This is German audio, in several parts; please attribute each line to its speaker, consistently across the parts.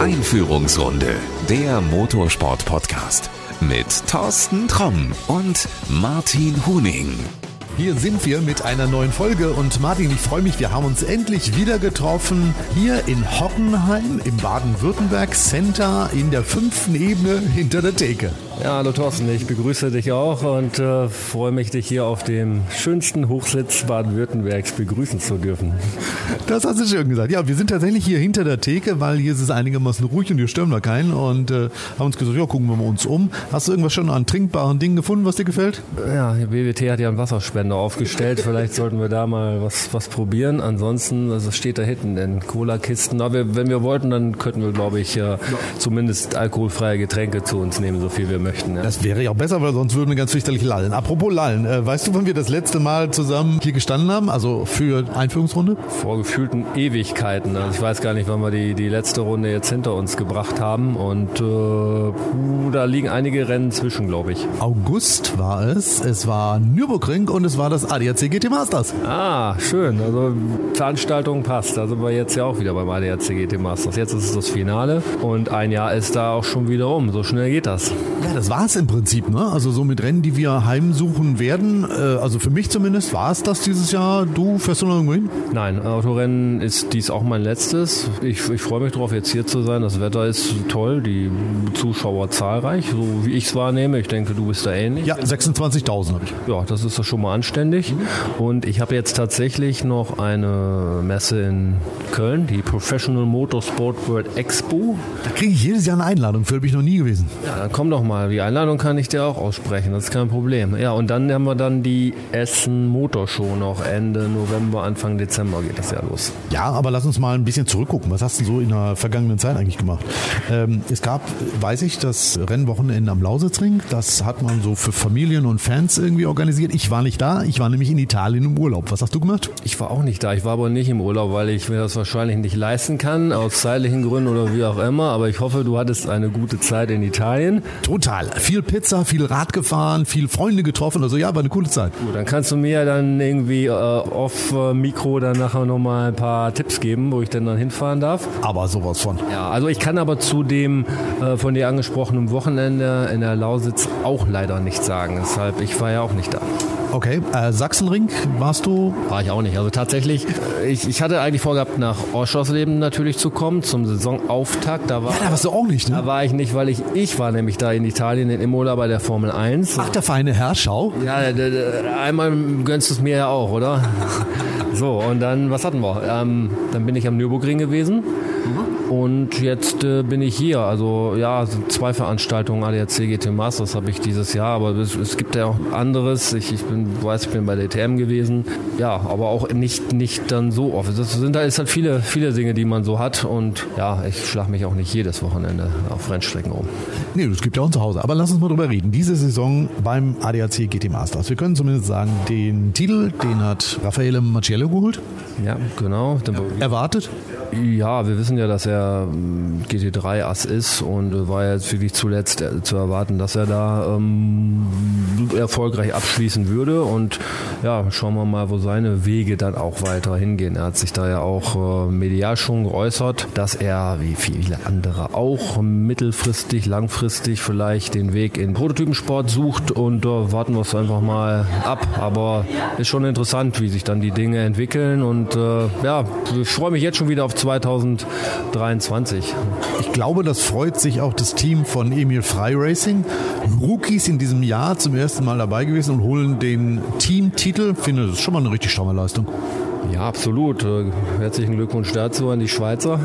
Speaker 1: Einführungsrunde, der Motorsport-Podcast mit Thorsten Tromm und Martin Huning.
Speaker 2: Hier sind wir mit einer neuen Folge und Martin, ich freue mich, wir haben uns endlich wieder getroffen hier in Hockenheim im Baden-Württemberg Center in der fünften Ebene hinter der Theke.
Speaker 3: Ja, hallo Thorsten, ich begrüße dich auch und äh, freue mich, dich hier auf dem schönsten Hochsitz Baden-Württembergs begrüßen zu dürfen.
Speaker 2: Das hast du schön gesagt. Ja, wir sind tatsächlich hier hinter der Theke, weil hier ist es einigermaßen ruhig und hier stören wir keinen und äh, haben uns gesagt, ja, gucken wir mal uns um. Hast du irgendwas schon an trinkbaren Dingen gefunden, was dir gefällt?
Speaker 3: Ja, BWT hat ja einen Wasserspender aufgestellt. Vielleicht sollten wir da mal was, was probieren. Ansonsten, also steht da hinten in Cola-Kisten. Aber wenn wir wollten, dann könnten wir, glaube ich, äh, zumindest alkoholfreie Getränke zu uns nehmen, so viel wir möchten möchten.
Speaker 2: Ja. Das wäre ja auch besser, weil sonst würden wir ganz fürchterlich lallen. Apropos lallen, äh, weißt du, wann wir das letzte Mal zusammen hier gestanden haben? Also für Einführungsrunde?
Speaker 3: Vor gefühlten Ewigkeiten. Also ich weiß gar nicht, wann wir die, die letzte Runde jetzt hinter uns gebracht haben. Und äh, da liegen einige Rennen zwischen, glaube ich.
Speaker 2: August war es. Es war Nürburgring und es war das ADAC GT Masters.
Speaker 3: Ah, schön. Also Veranstaltung passt. Da sind wir jetzt ja auch wieder beim ADAC GT Masters. Jetzt ist es das Finale und ein Jahr ist da auch schon wieder um. So schnell geht das.
Speaker 2: Ja, das war es im Prinzip. Ne? Also so mit Rennen, die wir heimsuchen werden. Äh, also für mich zumindest war es das dieses Jahr. Du fährst du noch irgendwo hin?
Speaker 3: Nein, Autorennen ist dies auch mein letztes. Ich, ich freue mich darauf, jetzt hier zu sein. Das Wetter ist toll, die Zuschauer zahlreich, so wie ich es wahrnehme. Ich denke, du bist da ähnlich.
Speaker 2: Ja, 26.000 habe ich.
Speaker 3: Ja, das ist doch schon mal anständig. Mhm. Und ich habe jetzt tatsächlich noch eine Messe in Köln, die Professional Motorsport World Expo.
Speaker 2: Da kriege ich jedes Jahr eine Einladung, für bin ich noch nie gewesen.
Speaker 3: Ja, dann komm doch mal die Einladung kann ich dir auch aussprechen, das ist kein Problem. Ja, und dann haben wir dann die Essen Motorshow noch Ende November, Anfang Dezember geht das ja los.
Speaker 2: Ja, aber lass uns mal ein bisschen zurückgucken. Was hast du so in der vergangenen Zeit eigentlich gemacht? Ähm, es gab, weiß ich, das Rennwochenende am Lausitzring. Das hat man so für Familien und Fans irgendwie organisiert. Ich war nicht da, ich war nämlich in Italien im Urlaub. Was hast du gemacht?
Speaker 3: Ich war auch nicht da. Ich war aber nicht im Urlaub, weil ich mir das wahrscheinlich nicht leisten kann, aus zeitlichen Gründen oder wie auch immer. Aber ich hoffe, du hattest eine gute Zeit in Italien.
Speaker 2: Total viel Pizza, viel Rad gefahren, viel Freunde getroffen. Also ja, war eine coole Zeit.
Speaker 3: Gut, dann kannst du mir dann irgendwie äh, off äh, Mikro dann nachher nochmal ein paar Tipps geben, wo ich denn dann hinfahren darf.
Speaker 2: Aber sowas von.
Speaker 3: Ja, also ich kann aber zu dem äh, von dir angesprochenen Wochenende in der Lausitz auch leider nichts sagen. Deshalb, ich war ja auch nicht da.
Speaker 2: Okay, äh, Sachsenring warst du?
Speaker 3: War ich auch nicht. Also tatsächlich, äh, ich, ich hatte eigentlich vorgehabt, nach Orschausleben natürlich zu kommen, zum Saisonauftakt. Da war,
Speaker 2: ja, da warst du auch nicht, ne?
Speaker 3: Da war ich nicht, weil ich, ich war nämlich da in Italien in Imola bei der Formel 1.
Speaker 2: Ach, der feine Herr, schau.
Speaker 3: Ja, einmal gönnst du es mir ja auch, oder? so, und dann, was hatten wir? Ähm, dann bin ich am Nürburgring gewesen. Und jetzt äh, bin ich hier. Also ja, zwei Veranstaltungen ADAC GT Masters habe ich dieses Jahr, aber es, es, gibt ja auch anderes. Ich, ich bin, weiß, ich bin bei der ETM gewesen. Ja, aber auch nicht, nicht dann so oft. Das sind halt, halt viele, viele Dinge, die man so hat. Und ja, ich schlage mich auch nicht jedes Wochenende auf Rennstrecken um.
Speaker 2: Nee, das gibt ja auch zu Hause. Aber lass uns mal drüber reden. Diese Saison beim ADAC GT Masters. Wir können zumindest sagen, den Titel, den hat Raffaele Macciello geholt.
Speaker 3: Ja, genau.
Speaker 2: Erwartet?
Speaker 3: Ja, wir wissen ja, dass er ähm, GT3-Ass ist und war jetzt wirklich zuletzt äh, zu erwarten, dass er da ähm, erfolgreich abschließen würde. Und ja, schauen wir mal, wo seine Wege dann auch weiter hingehen. Er hat sich da ja auch äh, medial schon geäußert, dass er, wie viele andere auch, mittelfristig, langfristig vielleicht den Weg in Prototypensport sucht und äh, warten wir es einfach mal ab. Aber ist schon interessant, wie sich dann die Dinge entwickeln und äh, ja, ich freue mich jetzt schon wieder auf 2023.
Speaker 2: Ich glaube, das freut sich auch das Team von Emil Frey Racing. Rookies in diesem Jahr zum ersten Mal dabei gewesen und holen den Teamtitel. Finde, das ist schon mal eine richtig stramme Leistung.
Speaker 3: Ja, absolut. Äh, herzlichen Glückwunsch dazu an die Schweizer.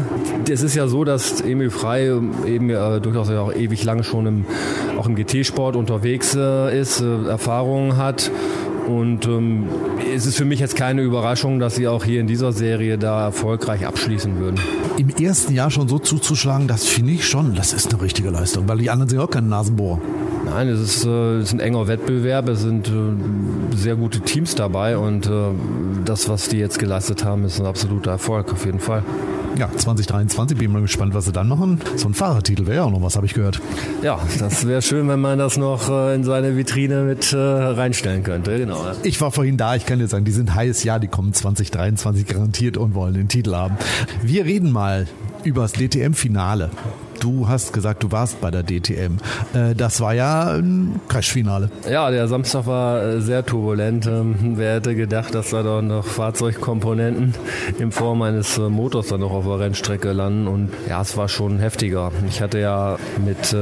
Speaker 3: Es ist ja so, dass Emil Frey eben äh, durchaus auch ewig lang schon im, auch im GT-Sport unterwegs äh, ist, äh, Erfahrungen hat und ähm, es ist für mich jetzt keine Überraschung, dass sie auch hier in dieser Serie da erfolgreich abschließen würden.
Speaker 2: Im ersten Jahr schon so zuzuschlagen, das finde ich schon, das ist eine richtige Leistung, weil die anderen sind auch keine Nasenbohrer.
Speaker 3: Nein, es ist, äh, es ist ein enger Wettbewerb, es sind äh, sehr gute Teams dabei und äh, das, was die jetzt geleistet haben, ist ein absoluter Erfolg auf jeden Fall.
Speaker 2: Ja, 2023 bin ich mal gespannt, was sie dann machen. So ein Fahrertitel wäre ja auch noch was, habe ich gehört.
Speaker 3: Ja, das wäre schön, wenn man das noch äh, in seine Vitrine mit äh, reinstellen könnte. Genau.
Speaker 2: Ich war vorhin da, ich kann dir sagen, die sind heiß, ja, die kommen 2023 garantiert und wollen den Titel haben. Wir reden mal übers DTM-Finale. Du hast gesagt, du warst bei der DTM. Äh, das war ja ein Crash-Finale.
Speaker 3: Ja, der Samstag war äh, sehr turbulent. Ähm, wer hätte gedacht, dass da doch noch Fahrzeugkomponenten in Form eines äh, Motors dann noch auf der Rennstrecke landen? Und ja, es war schon heftiger. Ich hatte ja mit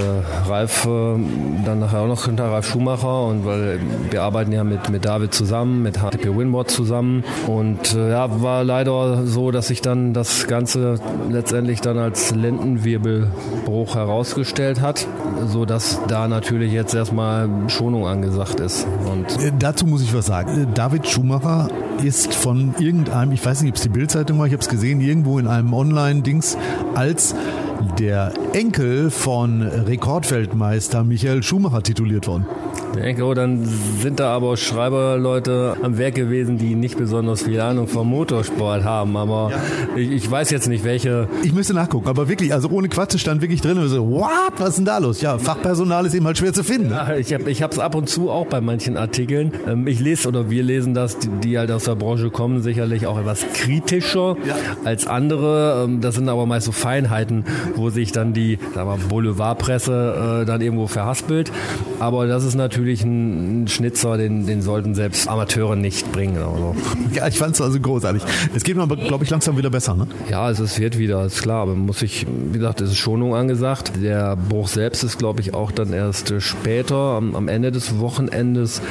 Speaker 3: Ralf dann nachher auch noch hinter Ralf Schumacher und weil wir arbeiten ja mit, mit David zusammen, mit HTP Winboard zusammen. Und ja, war leider so, dass ich dann das Ganze letztendlich dann als Lendenwirbel Bruch herausgestellt hat, so dass da natürlich jetzt erstmal Schonung angesagt ist.
Speaker 2: Und äh, Dazu muss ich was sagen. Äh, David Schumacher ist von irgendeinem, ich weiß nicht, ob es die Bildzeitung war, ich habe es gesehen, irgendwo in einem Online-Dings als der Enkel von Rekordweltmeister Michael Schumacher tituliert worden.
Speaker 3: Denke, oh, dann sind da aber Schreiberleute am Werk gewesen, die nicht besonders viel Ahnung vom Motorsport haben. Aber ja. ich, ich, weiß jetzt nicht, welche.
Speaker 2: Ich müsste nachgucken, aber wirklich, also ohne Quatsch stand wirklich drin und so, what? Was ist denn da los? Ja, Fachpersonal ist eben halt schwer zu finden. Ne?
Speaker 3: Ja, ich habe es ab und zu auch bei manchen Artikeln. Ähm, ich lese oder wir lesen das, die, die, halt aus der Branche kommen, sicherlich auch etwas kritischer ja. als andere. Ähm, das sind aber meist so Feinheiten, wo sich dann die Boulevardpresse äh, dann irgendwo verhaspelt. Aber das ist natürlich natürlich ein, Schnitzer, den, den sollten selbst Amateure nicht bringen. Also.
Speaker 2: Ja, ich fand es also großartig. Es geht mir aber, glaube ich, langsam wieder besser, ne?
Speaker 3: Ja, es wird wieder, ist klar. Aber muss ich, wie gesagt, es ist Schonung angesagt. Der Bruch selbst ist, glaube ich, auch dann erst später, am, am Ende des Wochenendes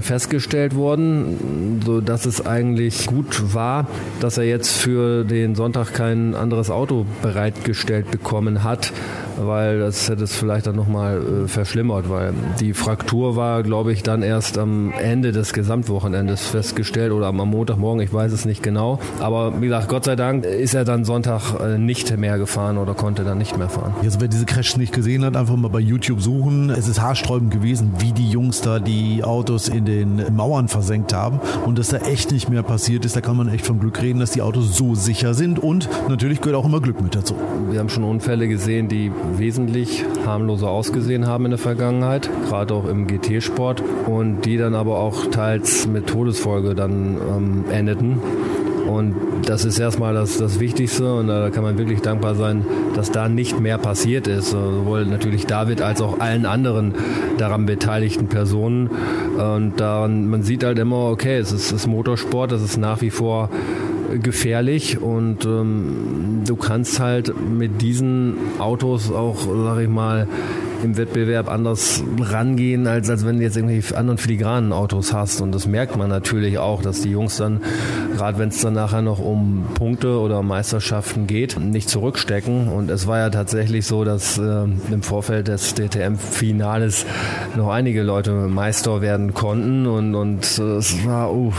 Speaker 3: festgestellt worden, so dass es eigentlich gut war, dass er jetzt für den Sonntag kein anderes Auto bereitgestellt bekommen hat weil das hätte es vielleicht dann nochmal äh, verschlimmert, weil die Fraktur war, glaube ich, dann erst am Ende des Gesamtwochenendes festgestellt oder am Montagmorgen, ich weiß es nicht genau. Aber wie gesagt, Gott sei Dank ist er dann Sonntag äh, nicht mehr gefahren oder konnte dann nicht mehr fahren.
Speaker 2: Also wer diese Crash nicht gesehen hat, einfach mal bei YouTube suchen. Es ist haarsträubend gewesen, wie die Jungs da die Autos in den Mauern versenkt haben und dass da echt nicht mehr passiert ist. Da kann man echt vom Glück reden, dass die Autos so sicher sind und natürlich gehört auch immer Glück mit dazu.
Speaker 3: Wir haben schon Unfälle gesehen, die wesentlich harmloser ausgesehen haben in der Vergangenheit, gerade auch im GT-Sport und die dann aber auch teils mit Todesfolge dann ähm, endeten. Und das ist erstmal das, das Wichtigste und da kann man wirklich dankbar sein, dass da nicht mehr passiert ist. Sowohl natürlich David als auch allen anderen daran beteiligten Personen. Und daran, man sieht halt immer, okay, es ist, es ist Motorsport, das ist nach wie vor gefährlich und ähm, du kannst halt mit diesen Autos auch, sag ich mal, im Wettbewerb anders rangehen, als, als wenn du jetzt irgendwie anderen filigranen Autos hast. Und das merkt man natürlich auch, dass die Jungs dann, gerade wenn es dann nachher noch um Punkte oder Meisterschaften geht, nicht zurückstecken. Und es war ja tatsächlich so, dass äh, im Vorfeld des DTM-Finales noch einige Leute Meister werden konnten. Und, und äh, es war, uh,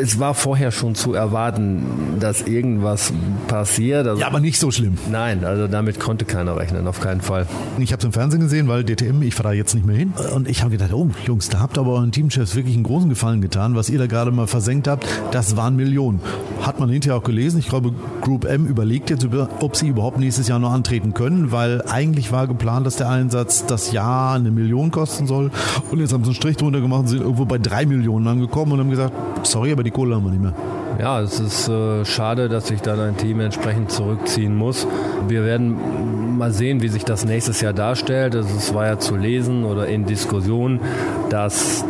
Speaker 3: es war vorher schon zu erwarten, dass irgendwas passiert.
Speaker 2: Also, ja, aber nicht so schlimm.
Speaker 3: Nein, also damit konnte keiner rechnen, auf keinen Fall.
Speaker 2: Ich habe es im Fernsehen gesehen, weil DTM, ich fahre da jetzt nicht mehr hin. Und ich habe gedacht, oh Jungs, da habt ihr aber euren Teamchefs wirklich einen großen Gefallen getan. Was ihr da gerade mal versenkt habt, das waren Millionen. Hat man hinterher auch gelesen. Ich glaube, Group M überlegt jetzt, ob sie überhaupt nächstes Jahr noch antreten können, weil eigentlich war geplant, dass der Einsatz das Jahr eine Million kosten soll. Und jetzt haben sie einen Strich drunter gemacht und sind irgendwo bei drei Millionen angekommen und haben gesagt, sorry, aber die Kohle haben wir nicht mehr.
Speaker 3: Ja, es ist äh, schade, dass sich dann ein Team entsprechend zurückziehen muss. Wir werden mal sehen, wie sich das nächstes Jahr darstellt. Also es war ja zu lesen oder in Diskussion, dass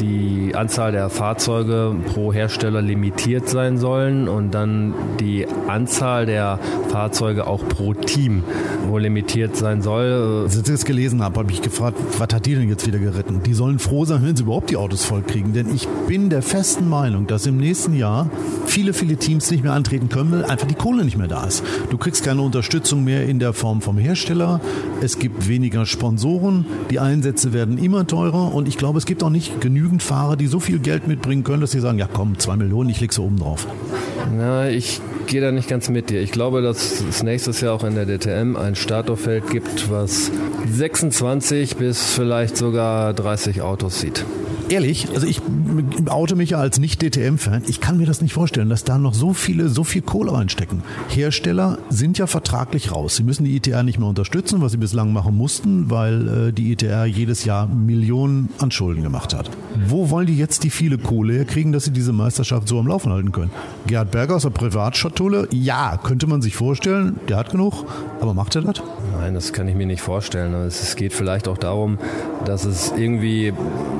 Speaker 3: die Anzahl der Fahrzeuge pro Hersteller limitiert sein sollen und dann die Anzahl der Fahrzeuge auch pro Team wohl limitiert sein soll.
Speaker 2: Als ich das gelesen habe, habe ich gefragt, was hat die denn jetzt wieder geritten? Die sollen froh sein, wenn sie überhaupt die Autos voll kriegen. Denn ich bin der festen Meinung, dass im nächsten Jahr viele, viele Teams nicht mehr antreten können, weil einfach die Kohle nicht mehr da ist. Du kriegst keine Unterstützung mehr in der Form vom Hersteller. Es gibt weniger Sponsoren. Die Einsätze werden immer teurer. Und ich glaube, es gibt auch nicht genügend Fahrer, die so viel Geld mitbringen können, dass sie sagen, ja komm, zwei Millionen, ich leg so oben drauf.
Speaker 3: Na, ich gehe da nicht ganz mit dir. Ich glaube, dass es nächstes Jahr auch in der DTM ein Starterfeld gibt, was 26 bis vielleicht sogar 30 Autos sieht.
Speaker 2: Ehrlich, also ich oute mich ja als Nicht-DTM-Fan. Ich kann mir das nicht vorstellen, dass da noch so viele, so viel Kohle reinstecken. Hersteller sind ja vertraglich raus. Sie müssen die ITR nicht mehr unterstützen, was sie bislang machen mussten, weil äh, die ITR jedes Jahr Millionen an Schulden gemacht hat. Wo wollen die jetzt die viele Kohle herkriegen, dass sie diese Meisterschaft so am Laufen halten können? Gerhard Berger aus der Privatschatulle, ja, könnte man sich vorstellen, der hat genug, aber macht er das?
Speaker 3: Nein, das kann ich mir nicht vorstellen. Es geht vielleicht auch darum, dass es irgendwie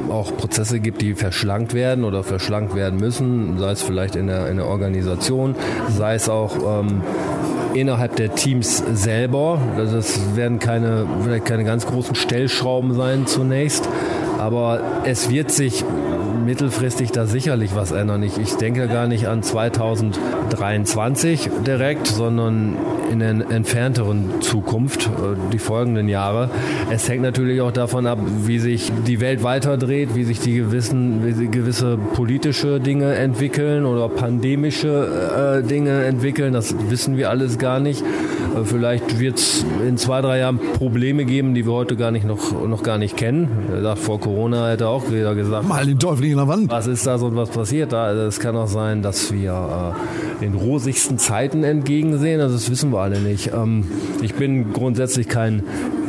Speaker 3: auch Prozesse gibt, die verschlankt werden oder verschlankt werden müssen, sei es vielleicht in der, in der Organisation, sei es auch ähm, innerhalb der Teams selber. Also das werden keine, vielleicht keine ganz großen Stellschrauben sein zunächst, aber es wird sich mittelfristig da sicherlich was ändern. Ich, ich denke gar nicht an 2023 direkt, sondern in der entfernteren Zukunft, äh, die folgenden Jahre. Es hängt natürlich auch davon ab, wie sich die Welt weiterdreht, wie sich die gewissen, wie gewisse politische Dinge entwickeln oder pandemische äh, Dinge entwickeln. Das wissen wir alles gar nicht. Äh, vielleicht wird es in zwei, drei Jahren Probleme geben, die wir heute gar nicht noch, noch gar nicht kennen. Vor Corona hätte auch jeder gesagt.
Speaker 2: Mal den Teufel in der Wand.
Speaker 3: Was ist da so und was passiert da? Also es kann auch sein, dass wir äh, den rosigsten Zeiten entgegensehen. Also das wissen wir alle nicht. Ähm, ich bin grundsätzlich kein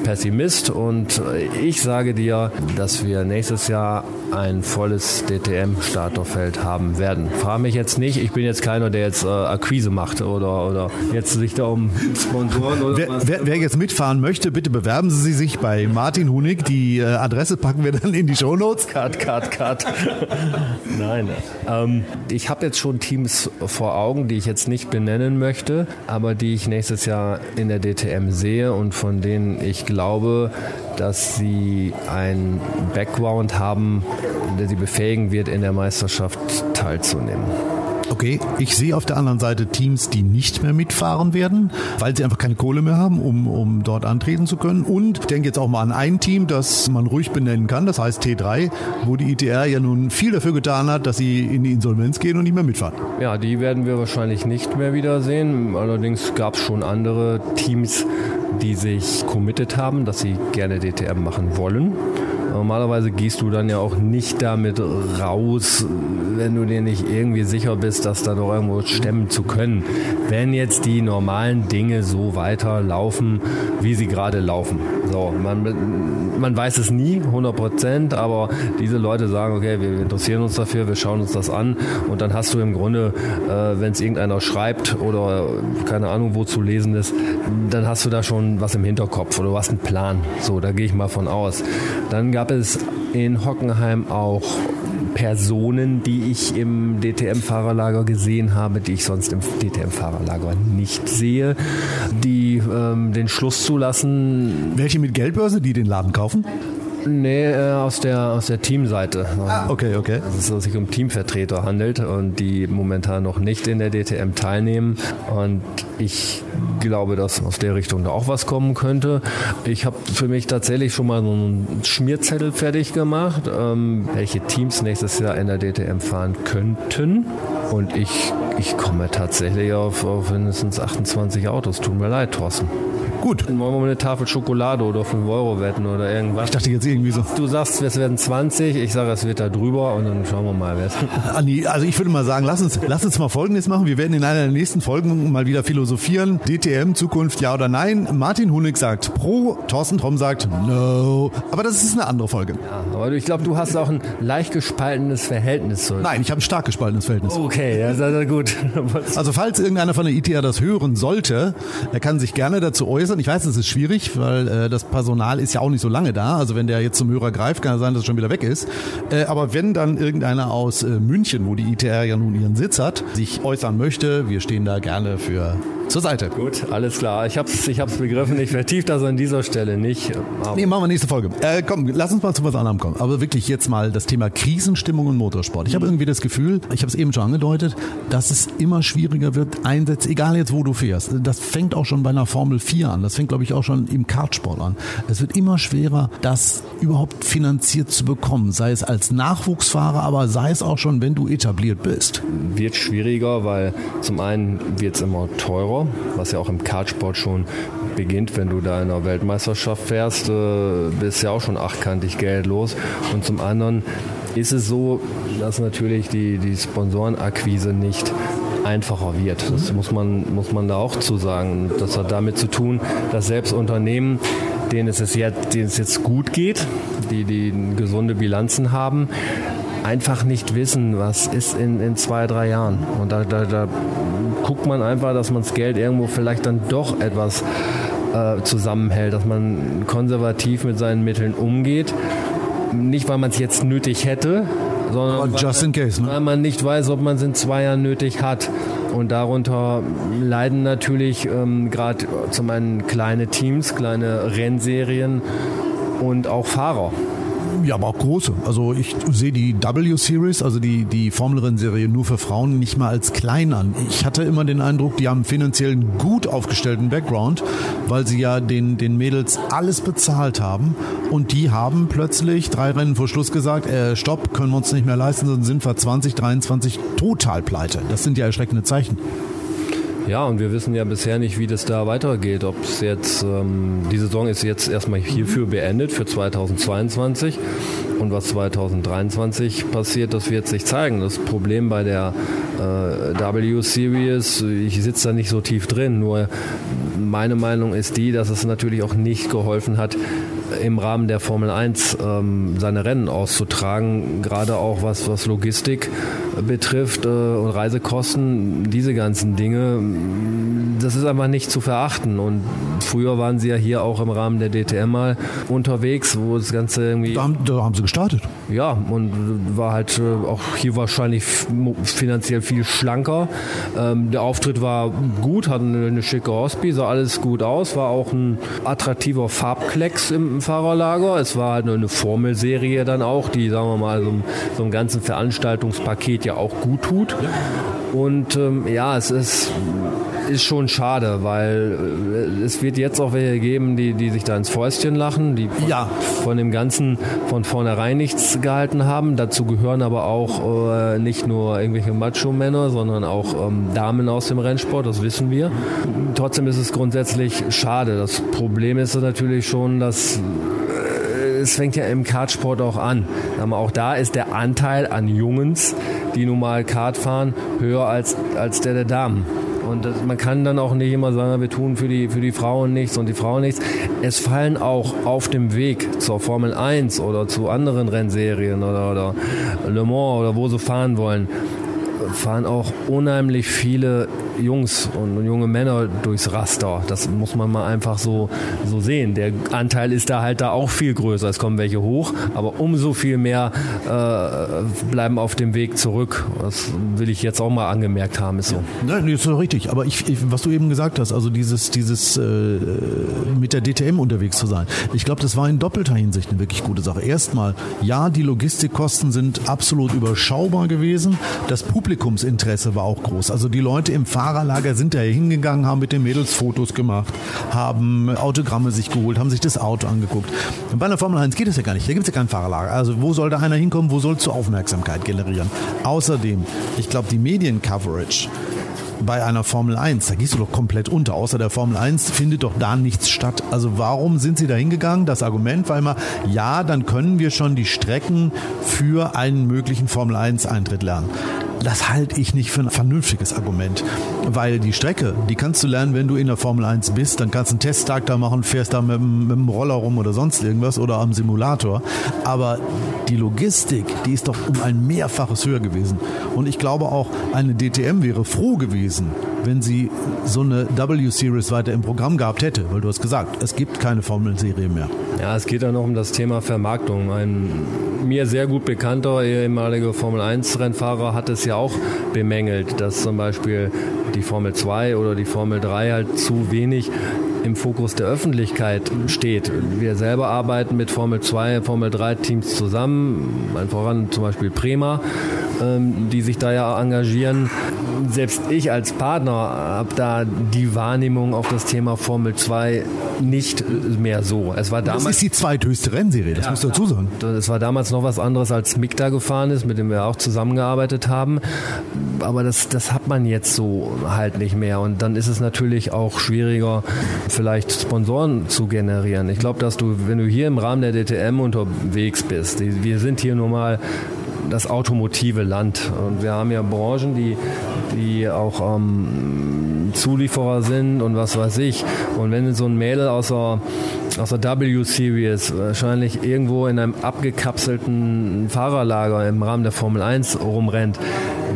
Speaker 3: Pessimist und ich sage dir, dass wir nächstes Jahr ein volles DTM-Starterfeld haben werden. Frage mich jetzt nicht, ich bin jetzt keiner, der jetzt äh, Akquise macht oder, oder jetzt sich da um Sponsoren oder
Speaker 2: wer,
Speaker 3: was.
Speaker 2: Wer, wer, jetzt mitfahren möchte, bitte bewerben Sie sich bei Martin Hunig. Die äh, Adresse packen wir dann in die Shownotes.
Speaker 3: Cut, cut, cut. Nein. Ähm, ich habe jetzt schon Teams vor Augen, die ich jetzt nicht benennen möchte, aber die ich nächstes Jahr in der DTM sehe und von denen ich glaube, dass sie einen Background haben, der sie befähigen wird, in der Meisterschaft teilzunehmen.
Speaker 2: Okay, ich sehe auf der anderen Seite Teams, die nicht mehr mitfahren werden, weil sie einfach keine Kohle mehr haben, um, um dort antreten zu können. Und ich denke jetzt auch mal an ein Team, das man ruhig benennen kann, das heißt T3, wo die ITR ja nun viel dafür getan hat, dass sie in die Insolvenz gehen und nicht mehr mitfahren.
Speaker 3: Ja, die werden wir wahrscheinlich nicht mehr wiedersehen. Allerdings gab es schon andere Teams, die sich committed haben, dass sie gerne DTM machen wollen. Normalerweise gehst du dann ja auch nicht damit raus, wenn du dir nicht irgendwie sicher bist, dass da noch irgendwo stemmen zu können. Wenn jetzt die normalen Dinge so weiterlaufen, wie sie gerade laufen. So, man, man weiß es nie, 100 Prozent, aber diese Leute sagen, okay, wir interessieren uns dafür, wir schauen uns das an und dann hast du im Grunde, äh, wenn es irgendeiner schreibt oder keine Ahnung, wo zu lesen ist, dann hast du da schon was im Hinterkopf oder du hast einen Plan. So, da gehe ich mal von aus. Dann gab es in Hockenheim auch Personen, die ich im DTM-Fahrerlager gesehen habe, die ich sonst im DTM-Fahrerlager nicht sehe, die ähm, den Schluss zulassen.
Speaker 2: Welche mit Geldbörse, die den Laden kaufen?
Speaker 3: Nee, äh, aus der, aus der Teamseite.
Speaker 2: Ah, okay, okay.
Speaker 3: Also es sich um Teamvertreter handelt und die momentan noch nicht in der DTM teilnehmen. Und ich glaube, dass aus der Richtung da auch was kommen könnte. Ich habe für mich tatsächlich schon mal so einen Schmierzettel fertig gemacht, ähm, welche Teams nächstes Jahr in der DTM fahren könnten. Und ich, ich komme tatsächlich auf, auf mindestens 28 Autos. Tut mir leid, Thorsten.
Speaker 2: Gut.
Speaker 3: Wollen wir mal eine Tafel Schokolade oder 5 Euro wetten oder irgendwas?
Speaker 2: Ich dachte jetzt irgendwie so.
Speaker 3: Du sagst, es werden 20, ich sage, es wird da drüber und dann schauen wir mal, wer es
Speaker 2: Andi, also ich würde mal sagen, lass uns, lass uns mal Folgendes machen. Wir werden in einer der nächsten Folgen mal wieder philosophieren. DTM, Zukunft, ja oder nein. Martin Hunig sagt pro, Thorsten Tromm sagt no. Aber das ist eine andere Folge.
Speaker 3: Ja, aber ich glaube, du hast auch ein leicht gespaltenes Verhältnis zu.
Speaker 2: Nein, ich habe ein stark gespaltenes Verhältnis.
Speaker 3: Okay, ja, ist gut.
Speaker 2: Also falls irgendeiner von der ITA das hören sollte, er kann sich gerne dazu äußern. Ich weiß, es ist schwierig, weil äh, das Personal ist ja auch nicht so lange da. Also wenn der jetzt zum Hörer greift, kann es sein, dass er schon wieder weg ist. Äh, aber wenn dann irgendeiner aus äh, München, wo die ITR ja nun ihren Sitz hat, sich äußern möchte, wir stehen da gerne für zur Seite.
Speaker 3: Gut, alles klar. Ich hab's, ich hab's begriffen. Ich vertiefe das an dieser Stelle nicht.
Speaker 2: Aber nee, machen wir nächste Folge. Äh, komm, lass uns mal zu was anderem kommen. Aber wirklich jetzt mal das Thema Krisenstimmung und Motorsport. Ich habe irgendwie das Gefühl, ich habe es eben schon angedeutet, dass es immer schwieriger wird, Einsätze, egal jetzt wo du fährst. Das fängt auch schon bei einer Formel 4 an. Das fängt, glaube ich, auch schon im Kartsport an. Es wird immer schwerer, das überhaupt finanziert zu bekommen. Sei es als Nachwuchsfahrer, aber sei es auch schon, wenn du etabliert bist.
Speaker 3: Wird schwieriger, weil zum einen wird es immer teurer was ja auch im Kartsport schon beginnt, wenn du da in der Weltmeisterschaft fährst, äh, bist ja auch schon achtkantig Geld los. Und zum anderen ist es so, dass natürlich die, die Sponsorenakquise nicht einfacher wird. Das muss man, muss man da auch zu sagen. Das hat damit zu tun, dass selbst Unternehmen, denen es jetzt, denen es jetzt gut geht, die, die gesunde Bilanzen haben, einfach nicht wissen, was ist in, in zwei, drei Jahren. Und da, da, da guckt man einfach, dass man das Geld irgendwo vielleicht dann doch etwas äh, zusammenhält, dass man konservativ mit seinen Mitteln umgeht. Nicht, weil man es jetzt nötig hätte, sondern
Speaker 2: just in case, ne?
Speaker 3: weil man nicht weiß, ob man es in zwei Jahren nötig hat. Und darunter leiden natürlich ähm, gerade zum einen kleine Teams, kleine Rennserien und auch Fahrer.
Speaker 2: Ja, aber auch große. Also ich sehe die W-Series, also die, die Formel-Rennserie nur für Frauen, nicht mal als klein an. Ich hatte immer den Eindruck, die haben finanziell einen gut aufgestellten Background, weil sie ja den, den Mädels alles bezahlt haben. Und die haben plötzlich drei Rennen vor Schluss gesagt, äh, stopp, können wir uns nicht mehr leisten, sonst sind wir 2023 total pleite. Das sind ja erschreckende Zeichen.
Speaker 3: Ja, und wir wissen ja bisher nicht, wie das da weitergeht. Ob es jetzt, ähm, die Saison ist jetzt erstmal hierfür beendet, für 2022. Und was 2023 passiert, das wird sich zeigen. Das Problem bei der äh, W-Series, ich sitze da nicht so tief drin, nur meine Meinung ist die, dass es natürlich auch nicht geholfen hat, im Rahmen der Formel 1 ähm, seine Rennen auszutragen, gerade auch was, was Logistik betrifft äh, und Reisekosten, diese ganzen Dinge, das ist einfach nicht zu verachten. Und früher waren sie ja hier auch im Rahmen der DTM mal unterwegs, wo das Ganze irgendwie.
Speaker 2: Da haben, da haben sie gestartet.
Speaker 3: Ja, und war halt äh, auch hier wahrscheinlich finanziell viel schlanker. Ähm, der Auftritt war gut, hatten eine, schicke Hospi, sah alles gut aus, war auch ein attraktiver Farbklecks im, im Fahrerlager. Es war halt eine Formelserie dann auch, die, sagen wir mal, so, so einem ganzen Veranstaltungspaket ja auch gut tut. Und ähm, ja, es ist, ist schon schade, weil äh, es wird jetzt auch welche geben, die, die sich da ins Fäustchen lachen, die von,
Speaker 2: Ja.
Speaker 3: von dem Ganzen von vornherein nichts gehalten haben. Dazu gehören aber auch äh, nicht nur irgendwelche Macho-Männer, sondern auch ähm, Damen aus dem Rennsport, das wissen wir. Trotzdem ist es grundsätzlich schade. Das Problem ist natürlich schon, dass es fängt ja im Kartsport auch an. Aber auch da ist der Anteil an Jungens, die nun mal Kart fahren, höher als, als der der Damen. Und das, man kann dann auch nicht immer sagen, wir tun für die, für die Frauen nichts und die Frauen nichts. Es fallen auch auf dem Weg zur Formel 1 oder zu anderen Rennserien oder, oder Le Mans oder wo sie fahren wollen, fahren auch unheimlich viele Jungs und junge Männer durchs Raster. Das muss man mal einfach so, so sehen. Der Anteil ist da halt da auch viel größer. Es kommen welche hoch, aber umso viel mehr äh, bleiben auf dem Weg zurück. Das will ich jetzt auch mal angemerkt haben, ist so.
Speaker 2: Nein, nee, ist doch richtig. Aber ich, ich, was du eben gesagt hast, also dieses, dieses äh, mit der DTM unterwegs zu sein, ich glaube, das war in doppelter Hinsicht eine wirklich gute Sache. Erstmal, ja, die Logistikkosten sind absolut überschaubar gewesen. Das Publikumsinteresse war auch groß. Also die Leute im Fahrerlager sind da hingegangen, haben mit den Mädels Fotos gemacht, haben Autogramme sich geholt, haben sich das Auto angeguckt. Und bei einer Formel 1 geht es ja gar nicht. Da gibt es ja kein Fahrerlager. Also wo soll da einer hinkommen? Wo sollst du Aufmerksamkeit generieren? Außerdem, ich glaube, die Mediencoverage bei einer Formel 1, da gehst du doch komplett unter. Außer der Formel 1 findet doch da nichts statt. Also warum sind sie da hingegangen? Das Argument war immer, ja, dann können wir schon die Strecken für einen möglichen Formel 1 Eintritt lernen. Das halte ich nicht für ein vernünftiges Argument, weil die Strecke, die kannst du lernen, wenn du in der Formel 1 bist, dann kannst du einen Testtag da machen, fährst da mit, mit dem Roller rum oder sonst irgendwas oder am Simulator. Aber die Logistik, die ist doch um ein Mehrfaches höher gewesen. Und ich glaube auch, eine DTM wäre froh gewesen, wenn sie so eine W-Series weiter im Programm gehabt hätte, weil du hast gesagt, es gibt keine Formel-Serie mehr.
Speaker 3: Ja, es geht dann noch um das Thema Vermarktung. Ein mir sehr gut bekannter ehemaliger Formel 1 Rennfahrer hat es ja auch bemängelt, dass zum Beispiel die Formel 2 oder die Formel 3 halt zu wenig im Fokus der Öffentlichkeit steht. Wir selber arbeiten mit Formel 2, Formel 3 Teams zusammen, allen voran zum Beispiel Prema, ähm, die sich da ja engagieren. Selbst ich als Partner habe da die Wahrnehmung auf das Thema Formel 2 nicht mehr so. Es war
Speaker 2: Das
Speaker 3: damals
Speaker 2: ist die zweithöchste Rennserie, das musst du dazu sagen.
Speaker 3: das war damals noch was anderes, als Mick da gefahren ist, mit dem wir auch zusammengearbeitet haben. Aber das, das hat man jetzt so halt nicht mehr. Und dann ist es natürlich auch schwieriger, vielleicht Sponsoren zu generieren. Ich glaube, dass du, wenn du hier im Rahmen der DTM unterwegs bist, wir sind hier nun mal das automotive Land. Und wir haben ja Branchen, die, die auch ähm, Zulieferer sind und was weiß ich. Und wenn so ein Mädel aus der, aus der W-Series wahrscheinlich irgendwo in einem abgekapselten Fahrerlager im Rahmen der Formel 1 rumrennt,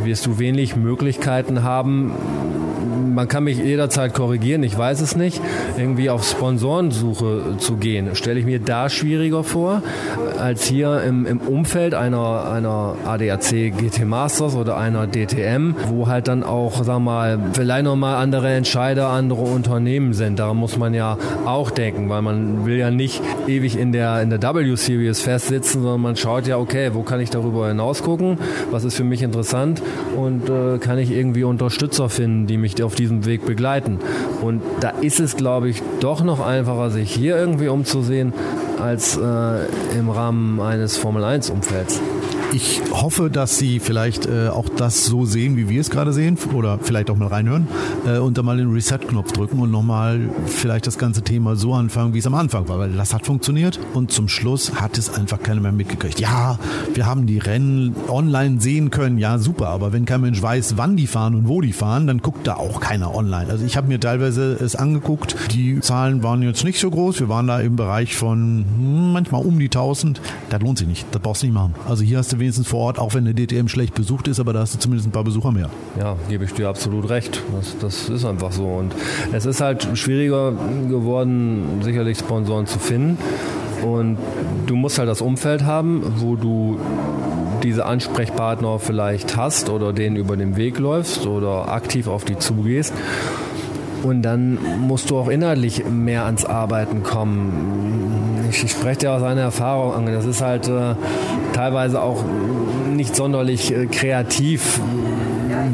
Speaker 3: wirst du wenig Möglichkeiten haben, man kann mich jederzeit korrigieren, ich weiß es nicht, irgendwie auf Sponsorensuche zu gehen. Stelle ich mir da schwieriger vor, als hier im, im Umfeld einer, einer ADAC GT Masters oder einer DTM, wo halt dann auch, sag mal, vielleicht nochmal andere Entscheider, andere Unternehmen sind. Daran muss man ja auch denken, weil man will ja nicht ewig in der, in der W-Series festsitzen, sondern man schaut ja, okay, wo kann ich darüber hinaus gucken, was ist für mich interessant und äh, kann ich irgendwie Unterstützer finden, die mich auf diesem Weg begleiten. Und da ist es, glaube ich, doch noch einfacher, sich hier irgendwie umzusehen, als äh, im Rahmen eines Formel-1-Umfelds.
Speaker 2: Ich hoffe, dass Sie vielleicht äh, auch das so sehen, wie wir es gerade sehen, oder vielleicht auch mal reinhören äh, und dann mal den Reset-Knopf drücken und nochmal vielleicht das ganze Thema so anfangen, wie es am Anfang war, weil das hat funktioniert und zum Schluss hat es einfach keiner mehr mitgekriegt. Ja, wir haben die Rennen online sehen können, ja super, aber wenn kein Mensch weiß, wann die fahren und wo die fahren, dann guckt da auch keiner online. Also ich habe mir teilweise es angeguckt, die Zahlen waren jetzt nicht so groß, wir waren da im Bereich von hm, manchmal um die 1000, das lohnt sich nicht, das brauchst du nicht machen. Also hier hast du wenigstens vor Ort, auch wenn eine DTM schlecht besucht ist, aber da hast du zumindest ein paar Besucher mehr.
Speaker 3: Ja, gebe ich dir absolut recht. Das, das ist einfach so. Und es ist halt schwieriger geworden, sicherlich Sponsoren zu finden. Und du musst halt das Umfeld haben, wo du diese Ansprechpartner vielleicht hast oder denen über den Weg läufst oder aktiv auf die zugehst. Und dann musst du auch inhaltlich mehr ans Arbeiten kommen. Ich, ich spreche dir aus einer Erfahrung an. Das ist halt äh, teilweise auch nicht sonderlich äh, kreativ,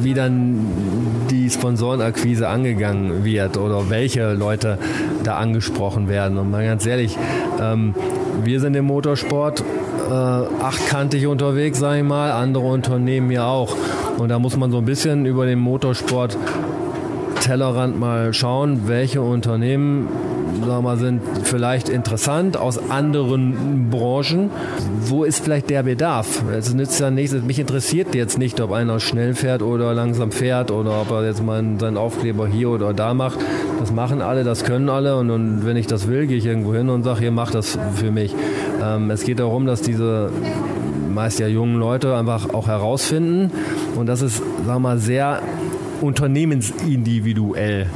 Speaker 3: wie dann die Sponsorenakquise angegangen wird oder welche Leute da angesprochen werden. Und mal ganz ehrlich, ähm, wir sind im Motorsport äh, achtkantig unterwegs, sage ich mal, andere Unternehmen ja auch. Und da muss man so ein bisschen über den Motorsport Tellerrand mal schauen, welche Unternehmen sagen wir, sind vielleicht interessant aus anderen Branchen. Wo ist vielleicht der Bedarf? Es nützt ja nichts. Mich interessiert jetzt nicht, ob einer schnell fährt oder langsam fährt oder ob er jetzt mal seinen Aufkleber hier oder da macht. Das machen alle, das können alle und, und wenn ich das will, gehe ich irgendwo hin und sage, hier mach das für mich. Ähm, es geht darum, dass diese meist ja jungen Leute einfach auch herausfinden und das ist, sagen wir mal, sehr unternehmensindividuell.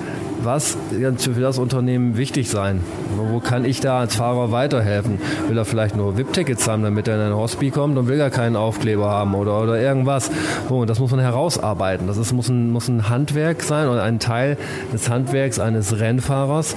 Speaker 3: Was für das Unternehmen wichtig sein? Wo kann ich da als Fahrer weiterhelfen? Will er vielleicht nur VIP-Tickets haben, damit er in ein Hospi kommt und will er keinen Aufkleber haben oder, oder irgendwas? Oh, das muss man herausarbeiten. Das ist, muss, ein, muss ein Handwerk sein oder ein Teil des Handwerks eines Rennfahrers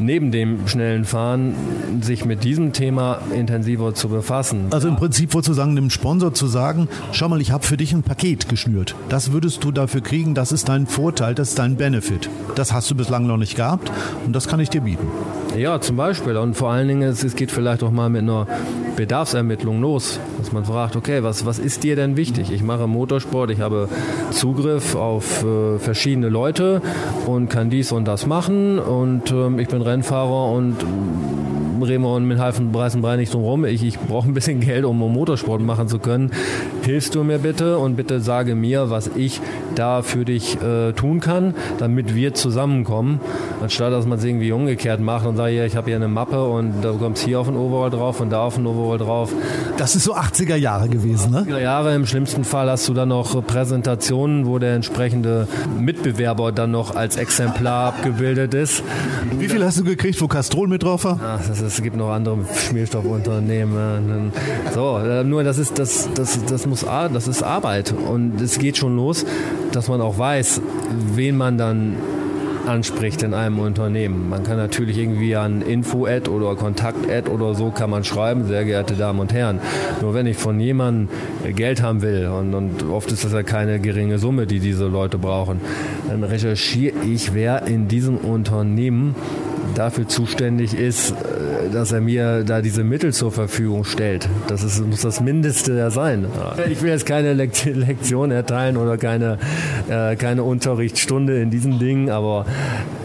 Speaker 3: neben dem schnellen Fahren sich mit diesem Thema intensiver zu befassen.
Speaker 2: Also im Prinzip wohl zu sagen, dem Sponsor zu sagen, schau mal, ich habe für dich ein Paket geschnürt. Das würdest du dafür kriegen, das ist dein Vorteil, das ist dein Benefit. Das hast du bislang noch nicht gehabt und das kann ich dir bieten.
Speaker 3: Ja, zum Beispiel. Und vor allen Dingen, es, geht vielleicht auch mal mit einer Bedarfsermittlung los, dass man fragt, okay, was, was ist dir denn wichtig? Ich mache Motorsport, ich habe Zugriff auf äh, verschiedene Leute und kann dies und das machen und ähm, ich bin Rennfahrer und reden wir mit halben Preisen Brei nicht drum rum. Ich, ich brauche ein bisschen Geld, um Motorsport machen zu können. Hilfst du mir bitte und bitte sage mir, was ich da für dich äh, tun kann, damit wir zusammenkommen. Anstatt dass man es irgendwie umgekehrt macht und sagt, ja, ich habe hier eine Mappe und da kommt hier auf ein Overall drauf und da auf ein Overall drauf.
Speaker 2: Das ist so 80er Jahre gewesen, ne?
Speaker 3: 80er Jahre. Im schlimmsten Fall hast du dann noch Präsentationen, wo der entsprechende Mitbewerber dann noch als Exemplar abgebildet ist.
Speaker 2: Wie viel hast du gekriegt, wo Castrol mit drauf war?
Speaker 3: Ach, das ist es gibt noch andere Schmierstoffunternehmen. So, äh, nur das ist das, das, das muss das ist Arbeit und es geht schon los, dass man auch weiß, wen man dann anspricht in einem Unternehmen. Man kann natürlich irgendwie an Info-Ad oder Kontakt-Ad oder so kann man schreiben, sehr geehrte Damen und Herren. Nur wenn ich von jemandem Geld haben will und, und oft ist das ja keine geringe Summe, die diese Leute brauchen, dann recherchiere ich, wer in diesem Unternehmen dafür zuständig ist, äh, dass er mir da diese Mittel zur Verfügung stellt. Das ist, muss das Mindeste ja sein. Ich will jetzt keine Lektion erteilen oder keine, äh, keine Unterrichtsstunde in diesen Dingen, aber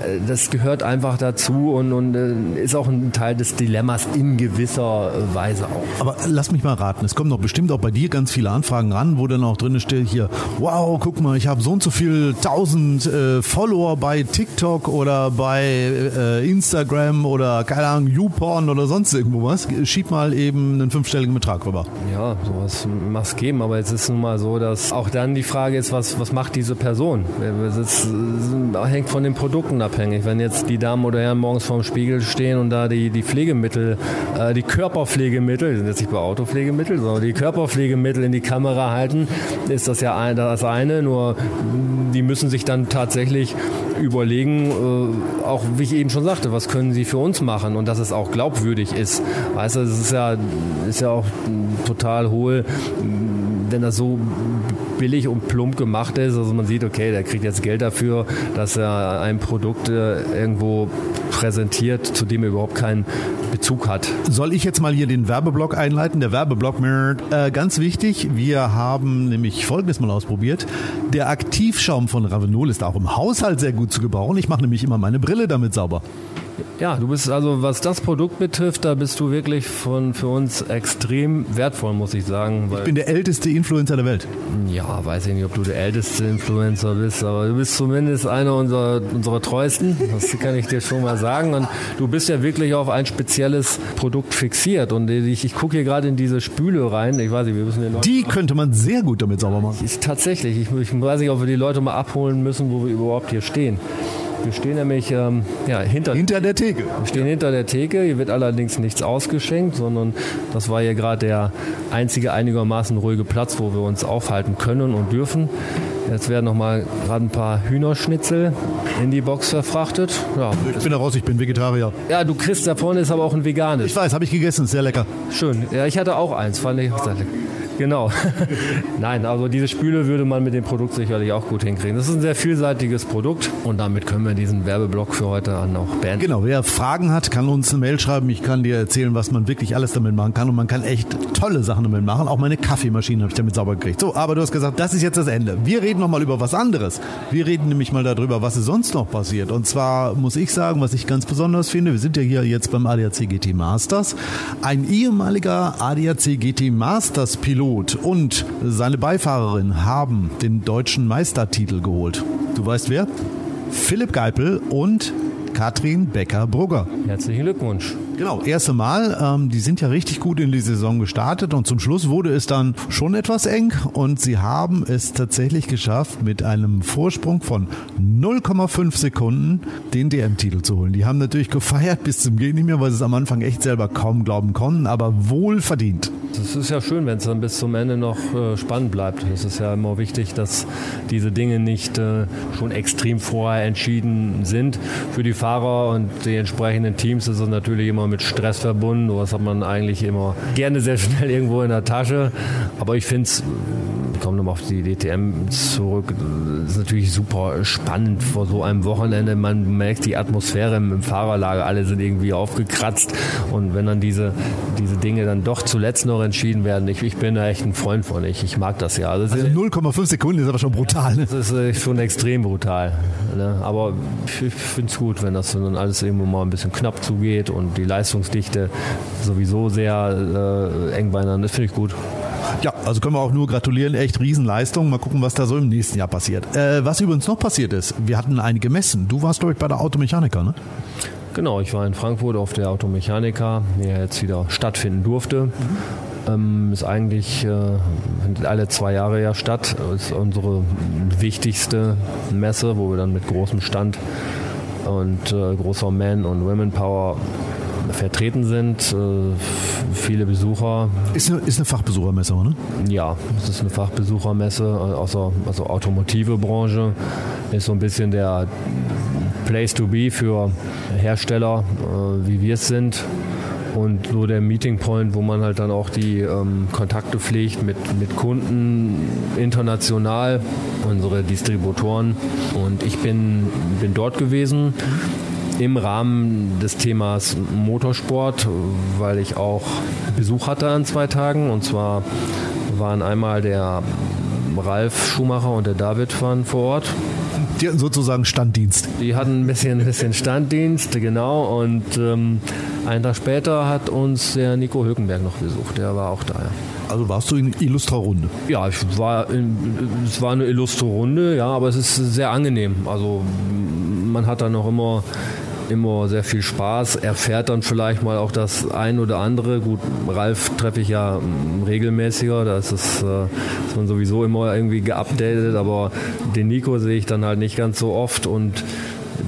Speaker 3: äh, das gehört einfach dazu und, und äh, ist auch ein Teil des Dilemmas in gewisser Weise auch.
Speaker 2: Aber lass mich mal raten, es kommen doch bestimmt auch bei dir ganz viele Anfragen ran, wo dann auch drin steht hier, wow, guck mal, ich habe so und so viel tausend äh, Follower bei TikTok oder bei äh, Instagram oder keine Ahnung, YouPorn oder sonst irgendwo was. Schieb mal eben einen fünfstelligen Betrag rüber.
Speaker 3: Ja, sowas mag es geben, aber jetzt ist nun mal so, dass auch dann die Frage ist, was, was macht diese Person? Das hängt von den Produkten abhängig. Wenn jetzt die Damen oder Herren morgens vorm Spiegel stehen und da die, die Pflegemittel, äh, die Körperpflegemittel, sind jetzt nicht bei Autopflegemittel, sondern die Körperpflegemittel in die Kamera halten, ist das ja ein, das eine. Nur die müssen sich dann tatsächlich überlegen, äh, auch wie ich eben schon sagte, was können sie für uns machen und dass es auch glaubwürdig ist. Weißt du, es ist ja, ist ja auch total hohl, wenn das so billig und plump gemacht ist. Also man sieht, okay, der kriegt jetzt Geld dafür, dass er ein Produkt äh, irgendwo präsentiert, zu dem er überhaupt keinen Bezug hat.
Speaker 2: Soll ich jetzt mal hier den Werbeblock einleiten? Der Werbeblock, äh, ganz wichtig, wir haben nämlich Folgendes mal ausprobiert. Der Aktivschaum von Ravenol ist auch im Haushalt sehr gut zu gebrauchen. Ich mache nämlich immer meine Brille damit sauber.
Speaker 3: Ja, du bist also, was das Produkt betrifft, da bist du wirklich von, für uns extrem wertvoll, muss ich sagen.
Speaker 2: ich bin der älteste Influencer der Welt.
Speaker 3: Ja, weiß ich nicht, ob du der älteste Influencer bist, aber du bist zumindest einer unserer, unserer treuesten. Das kann ich dir schon mal sagen. Und du bist ja wirklich auf ein spezielles Produkt fixiert. Und ich, ich gucke hier gerade in diese Spüle rein. Ich weiß nicht, wir müssen den
Speaker 2: Die könnte man sehr gut damit sauber machen.
Speaker 3: Ist tatsächlich. Ich, ich weiß nicht, ob wir die Leute mal abholen müssen, wo wir überhaupt hier stehen. Wir stehen nämlich ähm, ja, hinter,
Speaker 2: hinter der Theke.
Speaker 3: Wir stehen hinter der Theke. Hier wird allerdings nichts ausgeschenkt, sondern das war hier gerade der einzige einigermaßen ruhige Platz, wo wir uns aufhalten können und dürfen. Jetzt werden noch mal gerade ein paar Hühnerschnitzel in die Box verfrachtet.
Speaker 2: Ja. Ich bin da raus, ich bin Vegetarier.
Speaker 3: Ja, du kriegst da vorne ist aber auch ein veganes.
Speaker 2: Ich weiß, habe ich gegessen, sehr lecker.
Speaker 3: Schön. Ja, ich hatte auch eins, fand ich auch sehr lecker. Genau. Nein, also diese Spüle würde man mit dem Produkt sicherlich auch gut hinkriegen. Das ist ein sehr vielseitiges Produkt und damit können wir diesen Werbeblock für heute an auch beenden.
Speaker 2: Genau, wer Fragen hat, kann uns eine Mail schreiben. Ich kann dir erzählen, was man wirklich alles damit machen kann und man kann echt tolle Sachen damit machen. Auch meine Kaffeemaschine habe ich damit sauber gekriegt. So, aber du hast gesagt, das ist jetzt das Ende. Wir reden nochmal über was anderes. Wir reden nämlich mal darüber, was ist sonst noch passiert. Und zwar muss ich sagen, was ich ganz besonders finde, wir sind ja hier jetzt beim ADAC GT Masters. Ein ehemaliger ADAC GT Masters Pilot Pilot und seine Beifahrerin haben den deutschen Meistertitel geholt. Du weißt wer? Philipp Geipel und Katrin Becker-Brugger.
Speaker 3: Herzlichen Glückwunsch.
Speaker 2: Genau, erste Mal. Ähm, die sind ja richtig gut in die Saison gestartet und zum Schluss wurde es dann schon etwas eng und sie haben es tatsächlich geschafft, mit einem Vorsprung von 0,5 Sekunden den DM-Titel zu holen. Die haben natürlich gefeiert bis zum Gehen nicht mehr, weil sie es am Anfang echt selber kaum glauben konnten, aber wohl verdient.
Speaker 3: Es ist ja schön, wenn es dann bis zum Ende noch äh, spannend bleibt. Es ist ja immer wichtig, dass diese Dinge nicht äh, schon extrem vorher entschieden sind. Für die Fahrer und die entsprechenden Teams ist es natürlich immer mit Stress verbunden. Was hat man eigentlich immer gerne sehr schnell irgendwo in der Tasche. Aber ich finde es, komme nochmal auf die DTM zurück, ist natürlich super spannend vor so einem Wochenende. Man merkt die Atmosphäre im, im Fahrerlager, alle sind irgendwie aufgekratzt. Und wenn dann diese, diese Dinge dann doch zuletzt noch entschieden werden, ich, ich bin da echt ein Freund von. Ich, ich mag das ja.
Speaker 2: Also, also 0,5 Sekunden ist aber schon brutal.
Speaker 3: Ne? Das ist äh, schon extrem brutal. Ne? Aber ich, ich finde es gut, wenn das dann alles irgendwo mal ein bisschen knapp zugeht und die Leistungsdichte sowieso sehr äh, eng beieinander. Das finde ich gut.
Speaker 2: Ja, also können wir auch nur gratulieren. Echt Riesenleistung. Mal gucken, was da so im nächsten Jahr passiert. Äh, was übrigens noch passiert ist, wir hatten einige Messen. Du warst, glaube ich, bei der Automechaniker, ne?
Speaker 3: Genau, ich war in Frankfurt auf der Automechaniker, die jetzt wieder stattfinden durfte. Mhm. Ähm, ist eigentlich äh, alle zwei Jahre ja statt. Ist unsere wichtigste Messe, wo wir dann mit großem Stand und äh, großer Man- und Women-Power vertreten sind. Äh, viele Besucher.
Speaker 2: Ist eine, ist eine Fachbesuchermesse, oder?
Speaker 3: Ja, es ist eine Fachbesuchermesse aus der also automotive Branche. Ist so ein bisschen der Place to be für Hersteller, äh, wie wir es sind und so der Meeting Point, wo man halt dann auch die ähm, Kontakte pflegt mit, mit Kunden international, unsere Distributoren. Und ich bin, bin dort gewesen im Rahmen des Themas Motorsport, weil ich auch Besuch hatte an zwei Tagen. Und zwar waren einmal der Ralf Schumacher und der David waren vor Ort.
Speaker 2: Die hatten sozusagen Standdienst.
Speaker 3: Die hatten ein bisschen, ein bisschen Standdienst, genau. Und ähm, einen Tag später hat uns der Nico Hülkenberg noch besucht. Der war auch da. Ja.
Speaker 2: Also warst du in illustrer Runde?
Speaker 3: Ja, ich war in, es war eine illustre Runde, ja, aber es ist sehr angenehm. Also man hat dann noch immer immer sehr viel Spaß, erfährt dann vielleicht mal auch das ein oder andere. Gut, Ralf treffe ich ja regelmäßiger, da ist, es, äh, ist man sowieso immer irgendwie geupdatet, aber den Nico sehe ich dann halt nicht ganz so oft. Und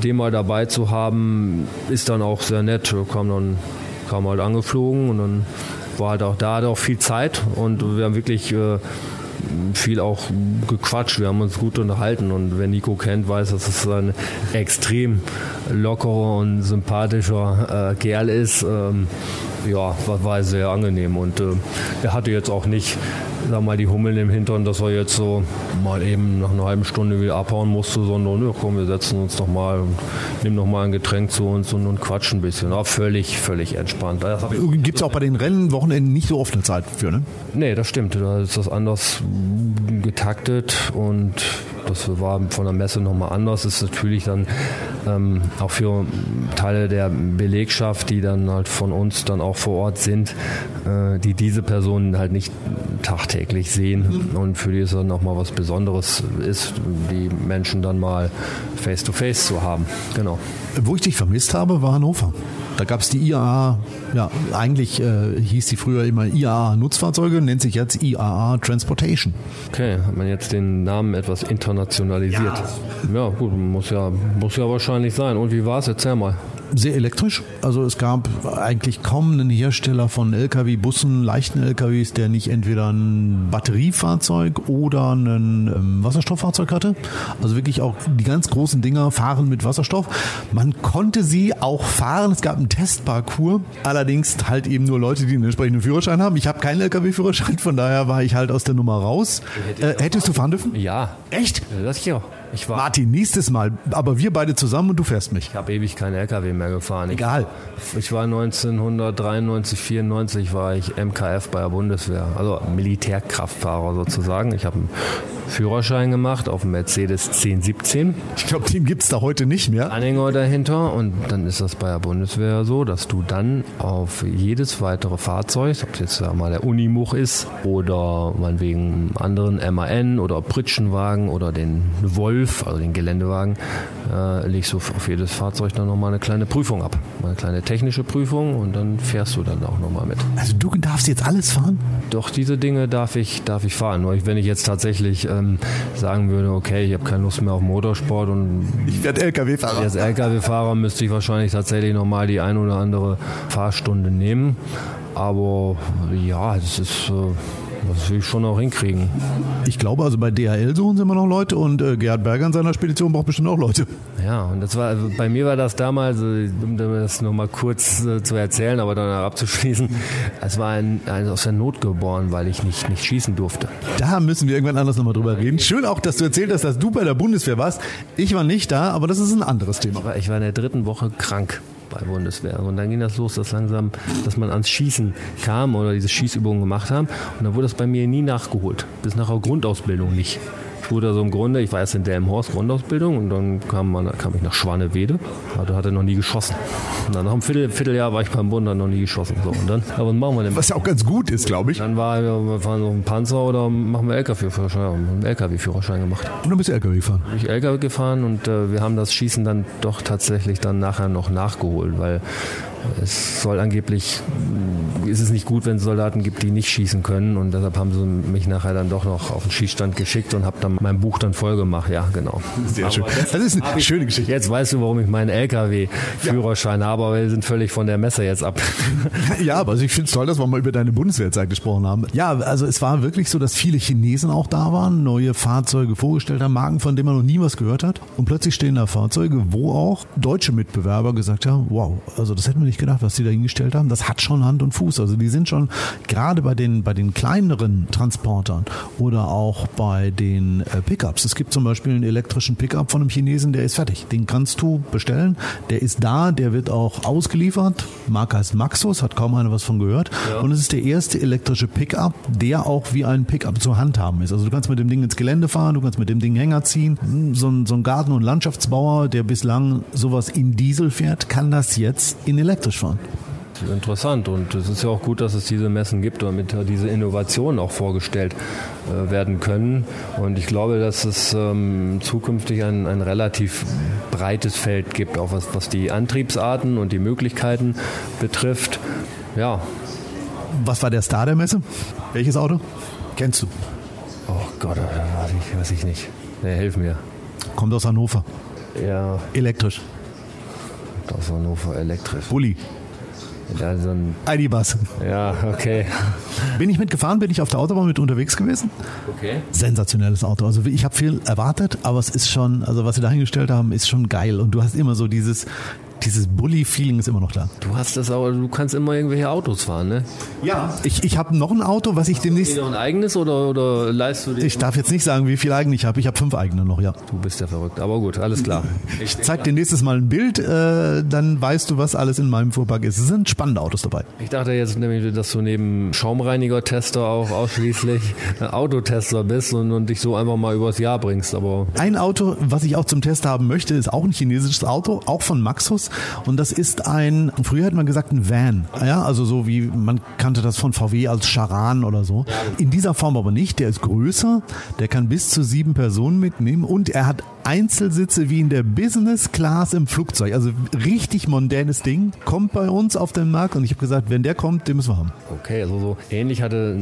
Speaker 3: den mal dabei zu haben, ist dann auch sehr nett. Kam dann kam halt angeflogen und dann war halt auch da, hatte auch viel Zeit. Und wir haben wirklich äh, viel auch gequatscht. Wir haben uns gut unterhalten und wer Nico kennt, weiß, dass es ein extrem lockerer und sympathischer äh, Kerl ist. Ähm, ja, war, war sehr angenehm und äh, er hatte jetzt auch nicht sag mal, die Hummeln im Hintern, dass er jetzt so mal eben nach einer halben Stunde wieder abhauen musste, sondern ja, komm, wir setzen uns doch mal und nehmen noch mal ein Getränk zu uns und, und quatschen ein bisschen. Aber völlig, völlig entspannt.
Speaker 2: Gibt es auch bei den Rennwochenenden nicht so oft eine Zeit für, ne?
Speaker 3: Nee, das stimmt. Da ist das anders getaktet und das war von der Messe nochmal anders. Das ist natürlich dann ähm, auch für Teile der Belegschaft, die dann halt von uns dann auch vor Ort sind, äh, die diese Personen halt nicht tagtäglich sehen mhm. und für die es dann nochmal was Besonderes ist, die Menschen dann mal face to face zu haben. Genau.
Speaker 2: Wo ich dich vermisst habe, war Hannover. Da gab es die IAA, ja, eigentlich äh, hieß sie früher immer IAA Nutzfahrzeuge, nennt sich jetzt IAA Transportation.
Speaker 3: Okay, hat man jetzt den Namen etwas internationalisiert. Ja, ja gut, muss ja, muss ja wahrscheinlich sein. Und wie war es? Erzähl mal
Speaker 2: sehr elektrisch. Also es gab eigentlich kaum einen Hersteller von Lkw, Bussen, leichten Lkws, der nicht entweder ein Batteriefahrzeug oder ein ähm, Wasserstofffahrzeug hatte. Also wirklich auch die ganz großen Dinger fahren mit Wasserstoff. Man konnte sie auch fahren. Es gab einen Testparcours. Allerdings halt eben nur Leute, die einen entsprechenden Führerschein haben. Ich habe keinen Lkw-Führerschein, von daher war ich halt aus der Nummer raus. Äh, hättest du fahren dürfen?
Speaker 3: Ja.
Speaker 2: Echt?
Speaker 3: Das ich auch.
Speaker 2: Ich war Martin, nächstes Mal, aber wir beide zusammen und du fährst mich.
Speaker 3: Ich habe ewig keinen LKW mehr gefahren.
Speaker 2: Egal.
Speaker 3: Ich, ich war 1993, 94 war ich MKF bei der Bundeswehr, also Militärkraftfahrer sozusagen. Ich habe einen Führerschein gemacht auf dem Mercedes 1017.
Speaker 2: Ich glaube, den gibt es da heute nicht mehr.
Speaker 3: Anhänger dahinter und dann ist das bei der Bundeswehr so, dass du dann auf jedes weitere Fahrzeug, ob es jetzt mal der Unimuch ist oder meinetwegen anderen MAN oder Pritschenwagen oder den Wolf Golf, also den Geländewagen, äh, legst du auf jedes Fahrzeug dann nochmal eine kleine Prüfung ab. Eine kleine technische Prüfung und dann fährst du dann auch nochmal mit.
Speaker 2: Also du darfst jetzt alles fahren?
Speaker 3: Doch, diese Dinge darf ich, darf ich fahren. Nur wenn ich jetzt tatsächlich ähm, sagen würde, okay, ich habe keine Lust mehr auf Motorsport und
Speaker 2: ich werde LKW-Fahrer.
Speaker 3: Als LKW-Fahrer müsste ich wahrscheinlich tatsächlich nochmal die ein oder andere Fahrstunde nehmen. Aber ja, es ist. Äh, das will ich schon auch hinkriegen.
Speaker 2: Ich glaube, also bei DHL suchen sie immer noch Leute und äh, Gerhard Berger in seiner Spedition braucht bestimmt auch Leute.
Speaker 3: Ja, und das war, also bei mir war das damals, äh, um das nochmal kurz äh, zu erzählen, aber dann abzuschließen, es war ein, ein, aus der Not geboren, weil ich nicht, nicht schießen durfte.
Speaker 2: Da müssen wir irgendwann anders nochmal drüber reden. Schön auch, dass du erzählt hast, dass du bei der Bundeswehr warst. Ich war nicht da, aber das ist ein anderes Thema.
Speaker 3: Ich war, ich war in der dritten Woche krank bei Bundeswehr. Und dann ging das los, dass langsam, dass man ans Schießen kam oder diese Schießübungen gemacht haben. Und dann wurde das bei mir nie nachgeholt. Bis nach der Grundausbildung nicht. Ich wurde also im Grunde, ich war erst in Delmenhorst Grundausbildung und dann kam, man, kam ich nach Schwanewede. Da hatte noch nie geschossen. Und dann nach einem Viertel, Vierteljahr war ich beim Bund, dann noch nie geschossen. So, und dann,
Speaker 2: aber was machen wir denn? Was ja auch ganz gut ist, glaube ich.
Speaker 3: Dann war, wir fahren so ein Panzer oder machen wir LKW-Führerschein. Einen LKW-Führerschein gemacht.
Speaker 2: Und dann bist du LKW gefahren?
Speaker 3: Bin ich LKW gefahren und äh, wir haben das Schießen dann doch tatsächlich dann nachher noch nachgeholt, weil es soll angeblich, ist es nicht gut, wenn es Soldaten gibt, die nicht schießen können und deshalb haben sie mich nachher dann doch noch auf den Schießstand geschickt und habe dann mein Buch dann voll gemacht. Ja, genau.
Speaker 2: Sehr schön. Das ist eine schöne Geschichte.
Speaker 3: Jetzt weißt du, warum ich meinen LKW-Führerschein ja. habe, aber wir sind völlig von der Messe jetzt ab.
Speaker 2: Ja, aber also ich finde es toll, dass wir mal über deine Bundeswehrzeit gesprochen haben. Ja, also es war wirklich so, dass viele Chinesen auch da waren, neue Fahrzeuge vorgestellt haben, Marken, von denen man noch nie was gehört hat. Und plötzlich stehen da Fahrzeuge, wo auch deutsche Mitbewerber gesagt haben, wow, also das hätten wir nicht nicht gedacht, was die da hingestellt haben. Das hat schon Hand und Fuß. Also die sind schon gerade bei den, bei den kleineren Transportern oder auch bei den äh, Pickups. Es gibt zum Beispiel einen elektrischen Pickup von einem Chinesen, der ist fertig. Den kannst du bestellen. Der ist da, der wird auch ausgeliefert. Marke heißt Maxus, hat kaum einer was von gehört. Ja. Und es ist der erste elektrische Pickup, der auch wie ein Pickup zu handhaben ist. Also du kannst mit dem Ding ins Gelände fahren, du kannst mit dem Ding Hänger ziehen. So ein, so ein Garten- und Landschaftsbauer, der bislang sowas in Diesel fährt, kann das jetzt in elektrisch fahren
Speaker 3: interessant und es ist ja auch gut, dass es diese Messen gibt, damit diese Innovationen auch vorgestellt äh, werden können. Und ich glaube, dass es ähm, zukünftig ein, ein relativ breites Feld gibt, auch was, was die Antriebsarten und die Möglichkeiten betrifft. Ja.
Speaker 2: Was war der Star der Messe? Welches Auto? Kennst du?
Speaker 3: Oh Gott, weiß ich, weiß ich nicht. Nee, hilf mir.
Speaker 2: Kommt aus Hannover.
Speaker 3: Ja.
Speaker 2: Elektrisch.
Speaker 3: Kommt aus Hannover elektrisch.
Speaker 2: Bulli.
Speaker 3: Ja, so ein
Speaker 2: ID-Bus.
Speaker 3: Ja, okay.
Speaker 2: Bin ich mitgefahren, bin ich auf der Autobahn mit unterwegs gewesen.
Speaker 3: Okay.
Speaker 2: Sensationelles Auto. Also ich habe viel erwartet, aber es ist schon, also was sie dahingestellt haben, ist schon geil. Und du hast immer so dieses, dieses Bully-Feeling ist immer noch da.
Speaker 3: Du hast das auch, du kannst immer irgendwelche Autos fahren, ne?
Speaker 2: Ja. Ich, ich habe noch ein Auto, was ich demnächst.
Speaker 3: Hast du ein eigenes oder, oder leist du
Speaker 2: dir? Ich darf jetzt nicht sagen, wie viel eigene ich habe. Ich habe fünf eigene noch, ja.
Speaker 3: Du bist ja verrückt, aber gut, alles klar.
Speaker 2: Ich zeig dir nächstes Mal ein Bild, äh, dann weißt du, was alles in meinem Fuhrpark ist. Es sind spannende Autos dabei.
Speaker 3: Ich dachte jetzt nämlich, dass du neben Schaumreiniger-Tester auch ausschließlich Autotester bist und, und dich so einfach mal übers Jahr bringst. Aber
Speaker 2: ein Auto, was ich auch zum Test haben möchte, ist auch ein chinesisches Auto, auch von Maxus. Und das ist ein, früher hat man gesagt ein Van, ja, also so wie man kannte das von VW als Charan oder so. In dieser Form aber nicht, der ist größer, der kann bis zu sieben Personen mitnehmen und er hat Einzelsitze wie in der Business Class im Flugzeug. Also richtig mondänes Ding. Kommt bei uns auf den Markt und ich habe gesagt, wenn der kommt, den müssen wir haben.
Speaker 3: Okay, also so ähnlich hatte,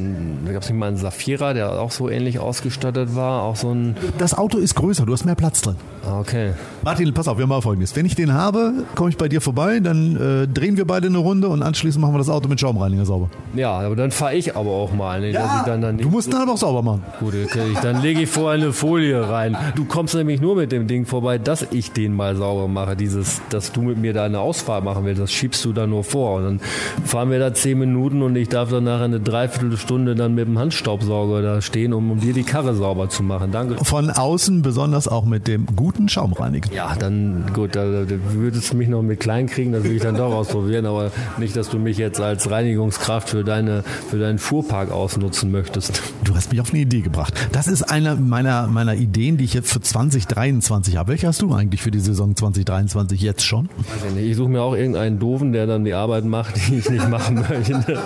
Speaker 3: da gab es nicht mal einen Safira, der auch so ähnlich ausgestattet war. Auch so ein.
Speaker 2: Das Auto ist größer, du hast mehr Platz drin.
Speaker 3: Ah, okay.
Speaker 2: Martin, pass auf, wir machen folgendes. Wenn ich den habe, komme ich bei dir vorbei, dann äh, drehen wir beide eine Runde und anschließend machen wir das Auto mit Schaumreiniger sauber.
Speaker 3: Ja, aber dann fahre ich aber auch mal. Ne,
Speaker 2: ja, dann, dann du musst dann aber auch sauber machen.
Speaker 3: Gut, okay, dann lege ich vorher eine Folie rein. Du kommst nämlich nur mit dem Ding vorbei, dass ich den mal sauber mache. Dieses, dass du mit mir da eine Ausfahrt machen willst, das schiebst du da nur vor. Und dann fahren wir da zehn Minuten und ich darf dann nachher eine Dreiviertelstunde dann mit dem Handstaubsauger da stehen, um, um dir die Karre sauber zu machen. Danke.
Speaker 2: Von außen besonders auch mit dem guten Schaumreiniger.
Speaker 3: Ja, dann gut, da, da würdest du mich noch mit klein kriegen, das will ich dann doch ausprobieren, aber nicht, dass du mich jetzt als Reinigungskraft für, deine, für deinen Fuhrpark ausnutzen möchtest.
Speaker 2: Du hast mich auf eine Idee gebracht. Das ist eine meiner, meiner Ideen, die ich jetzt für 2023 habe. Welche hast du eigentlich für die Saison 2023 jetzt schon?
Speaker 3: Ich, ich suche mir auch irgendeinen Doofen, der dann die Arbeit macht, die ich nicht machen möchte.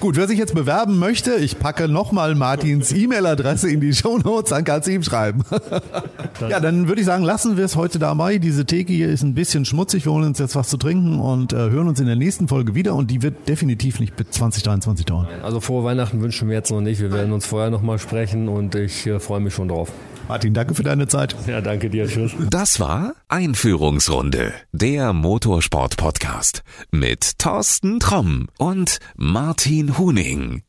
Speaker 2: Gut, wer sich jetzt bewerben möchte, ich packe nochmal Martins E-Mail-Adresse in die Show Notes, dann kannst du ihm schreiben. ja, dann würde ich sagen, lassen wir es heute dabei. Diese Theke hier ist ein bisschen schmutzig. Wir holen uns jetzt was zu trinken und äh, hören uns in der nächsten Folge wieder. Und die wird definitiv nicht bis 2023 dauern.
Speaker 3: Also frohe Weihnachten wünschen wir jetzt noch nicht. Wir werden uns vorher nochmal sprechen und ich äh, freue mich schon drauf.
Speaker 2: Martin, danke für deine Zeit.
Speaker 3: Ja, danke dir. Tschüss.
Speaker 1: Das war Einführungsrunde, der Motorsport-Podcast mit Thorsten Tromm und Martin Huning.